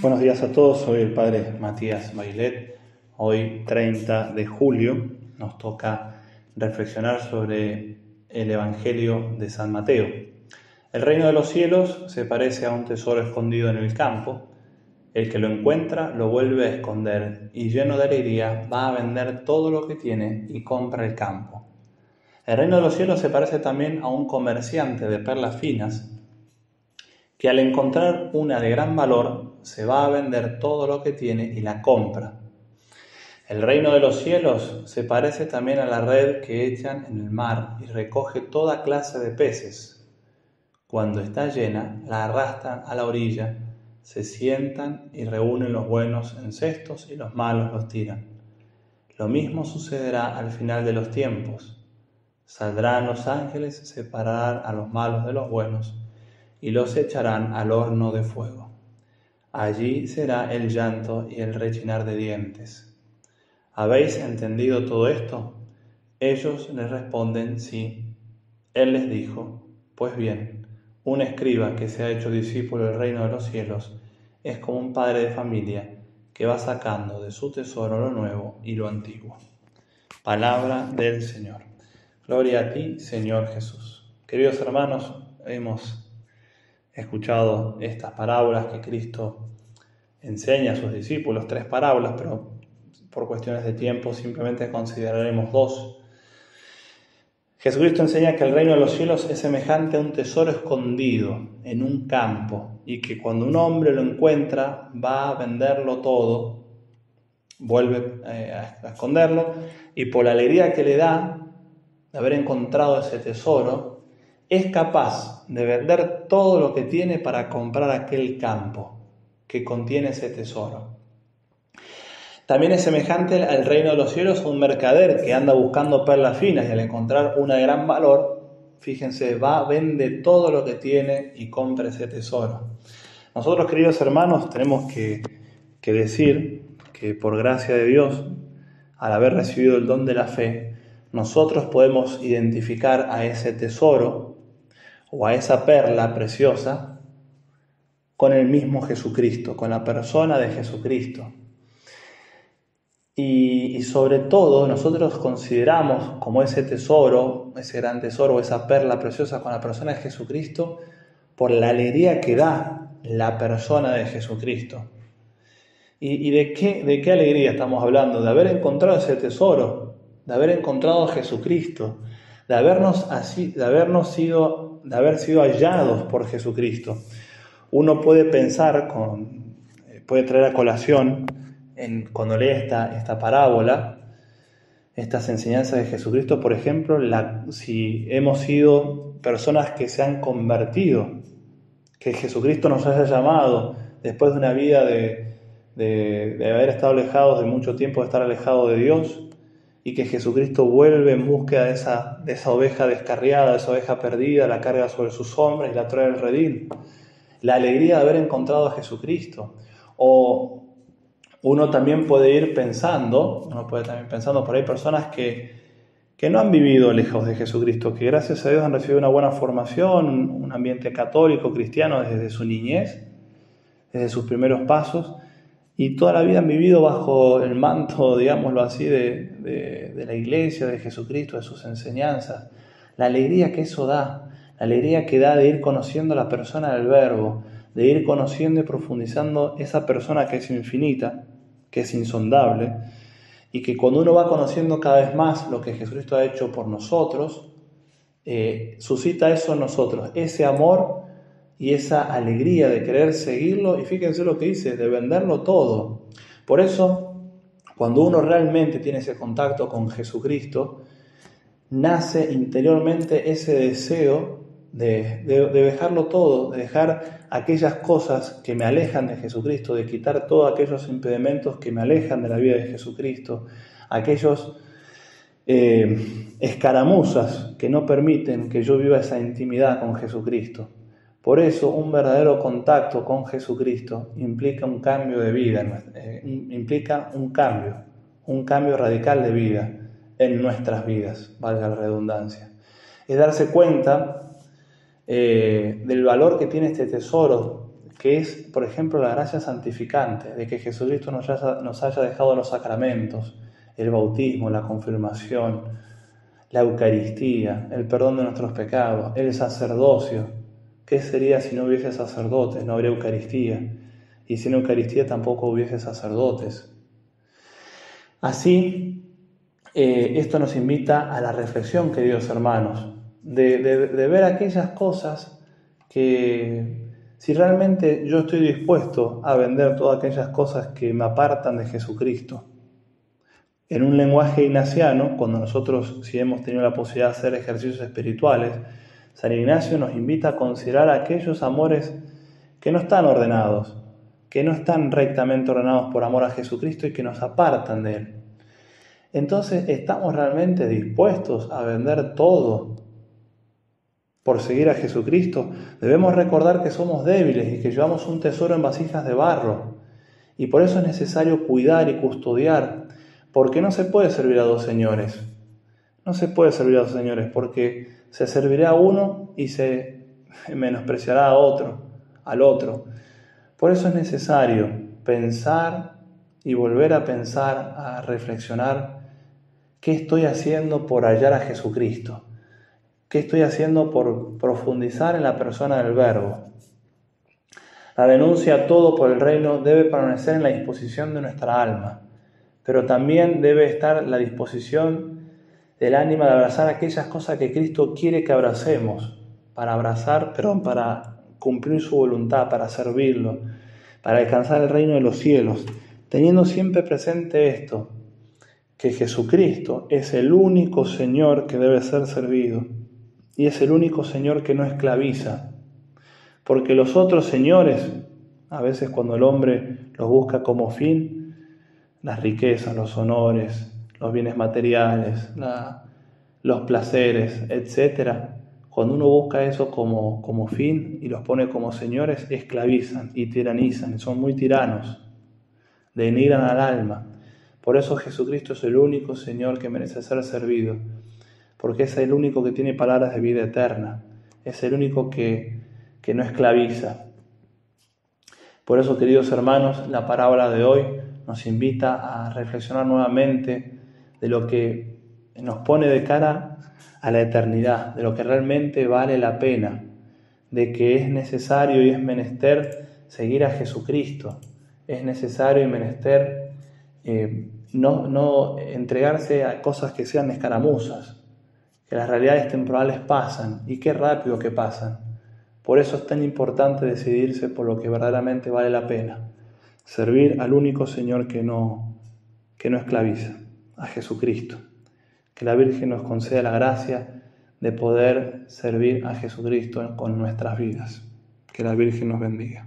Buenos días a todos, soy el Padre Matías Bailet. Hoy, 30 de julio, nos toca reflexionar sobre el Evangelio de San Mateo. El reino de los cielos se parece a un tesoro escondido en el campo. El que lo encuentra lo vuelve a esconder y lleno de alegría va a vender todo lo que tiene y compra el campo. El reino de los cielos se parece también a un comerciante de perlas finas que al encontrar una de gran valor se va a vender todo lo que tiene y la compra. El reino de los cielos se parece también a la red que echan en el mar y recoge toda clase de peces. Cuando está llena, la arrastran a la orilla, se sientan y reúnen los buenos en cestos y los malos los tiran. Lo mismo sucederá al final de los tiempos. Saldrán los ángeles, separarán a los malos de los buenos y los echarán al horno de fuego. Allí será el llanto y el rechinar de dientes. ¿Habéis entendido todo esto? Ellos les responden sí. Él les dijo, pues bien, un escriba que se ha hecho discípulo del reino de los cielos es como un padre de familia que va sacando de su tesoro lo nuevo y lo antiguo. Palabra del Señor. Gloria a ti, Señor Jesús. Queridos hermanos, hemos escuchado estas parábolas que Cristo enseña a sus discípulos, tres parábolas, pero por cuestiones de tiempo simplemente consideraremos dos. Jesucristo enseña que el reino de los cielos es semejante a un tesoro escondido en un campo y que cuando un hombre lo encuentra va a venderlo todo, vuelve eh, a esconderlo y por la alegría que le da de haber encontrado ese tesoro, es capaz de vender todo lo que tiene para comprar aquel campo que contiene ese tesoro. También es semejante al reino de los cielos a un mercader que anda buscando perlas finas y al encontrar una de gran valor, fíjense, va, vende todo lo que tiene y compra ese tesoro. Nosotros, queridos hermanos, tenemos que, que decir que por gracia de Dios, al haber recibido el don de la fe, nosotros podemos identificar a ese tesoro o a esa perla preciosa con el mismo Jesucristo, con la persona de Jesucristo. Y, sobre todo nosotros consideramos como ese tesoro, ese gran tesoro, esa perla preciosa con la persona de Jesucristo, por la alegría que da la persona de Jesucristo. ¿Y, de, qué, de qué alegría estamos hablando? De haber encontrado ese tesoro, de haber encontrado a Jesucristo, de habernos, así, de habernos sido de haber sido hallados por Jesucristo. Uno puede pensar, con, eh, puede traer a colación, en, cuando lee esta, esta parábola, estas enseñanzas de Jesucristo, por ejemplo, la, si hemos sido personas que se han convertido, que Jesucristo nos haya llamado después de una vida de, de, de haber estado alejados de mucho tiempo, de estar alejados de Dios, y que Jesucristo vuelve en búsqueda de esa, de esa oveja descarriada, de esa oveja perdida, la carga sobre sus hombros y la trae al redil. La alegría de haber encontrado a Jesucristo. O uno también puede ir pensando, uno puede también pensando, por ahí personas que, que no han vivido lejos de Jesucristo, que gracias a Dios han recibido una buena formación, un ambiente católico, cristiano desde su niñez, desde sus primeros pasos, y toda la vida han vivido bajo el manto, digámoslo así, de, la iglesia, de Jesucristo, de sus enseñanzas. La alegría que eso da, la alegría que da de ir conociendo a la persona del verbo, de ir conociendo y profundizando esa persona que es infinita, que es insondable, y que cuando uno va conociendo cada vez más lo que Jesucristo ha hecho por nosotros, eh, suscita eso en nosotros, ese amor y esa alegría de querer seguirlo y fíjense lo que dice, de venderlo todo. Por eso, cuando uno realmente tiene ese contacto con Jesucristo, nace interiormente ese deseo de, dejarlo todo, de dejar aquellas cosas que me alejan de Jesucristo, de quitar todos aquellos impedimentos que me alejan de la vida de Jesucristo, aquellos eh, escaramuzas que no permiten que yo viva esa intimidad con Jesucristo. Por eso un verdadero contacto con Jesucristo implica un cambio de vida, eh, implica un cambio, un cambio radical de vida en nuestras vidas, valga la redundancia. Es darse cuenta eh, del valor que tiene este tesoro que es, por ejemplo, la gracia santificante, de que Jesucristo nos haya, nos haya dejado los sacramentos, el bautismo, la confirmación, la Eucaristía, el perdón de nuestros pecados, el sacerdocio. ¿Qué sería si no hubiese sacerdotes? No habría Eucaristía. Y sin Eucaristía tampoco hubiese sacerdotes. Así, eh, esto nos invita a la reflexión, queridos hermanos, de, ver aquellas cosas que si realmente yo estoy dispuesto a vender todas aquellas cosas que me apartan de Jesucristo. En un lenguaje ignaciano, cuando nosotros si hemos tenido la posibilidad de hacer ejercicios espirituales, San Ignacio nos invita a considerar aquellos amores que no están ordenados, que no están rectamente ordenados por amor a Jesucristo y que nos apartan de Él. Entonces, ¿estamos realmente dispuestos a vender todo por seguir a Jesucristo? Debemos recordar que somos débiles y que llevamos un tesoro en vasijas de barro. Y por eso es necesario cuidar y custodiar porque no se puede servir a dos señores. No se puede servir a dos señores porque se servirá a uno y se menospreciará a otro, al otro. Por eso es necesario pensar y volver a pensar, a reflexionar qué estoy haciendo por hallar a Jesucristo, qué estoy haciendo por profundizar en la persona del Verbo. La denuncia a todo por el reino debe permanecer en la disposición de nuestra alma pero también debe estar la disposición del ánima de abrazar aquellas cosas que Cristo quiere que abracemos, para abrazar, perdón, para cumplir su voluntad, para servirlo, para alcanzar el reino de los cielos, teniendo siempre presente esto, que Jesucristo es el único Señor que debe ser servido y es el único Señor que no esclaviza, porque los otros señores, a veces cuando el hombre los busca como fin, las riquezas, los honores, los bienes materiales, los placeres, etc. Cuando uno busca eso como, como fin y los pone como señores, esclavizan y tiranizan, son muy tiranos, denigran al alma. Por eso Jesucristo es el único Señor que merece ser servido, porque es el único que tiene palabras de vida eterna, es el único que, que no esclaviza. Por eso, queridos hermanos, la parábola de hoy nos invita a reflexionar nuevamente de lo que nos pone de cara a la eternidad, de lo que realmente vale la pena, de que es necesario y es menester seguir a Jesucristo, es necesario y menester eh, no, no entregarse a cosas que sean escaramuzas, que las realidades temporales pasan y qué rápido que pasan. Por eso es tan importante decidirse por lo que verdaderamente vale la pena servir al único Señor que no, que no esclaviza, a Jesucristo. Que la Virgen nos conceda la gracia de poder servir a Jesucristo con nuestras vidas. Que la Virgen nos bendiga.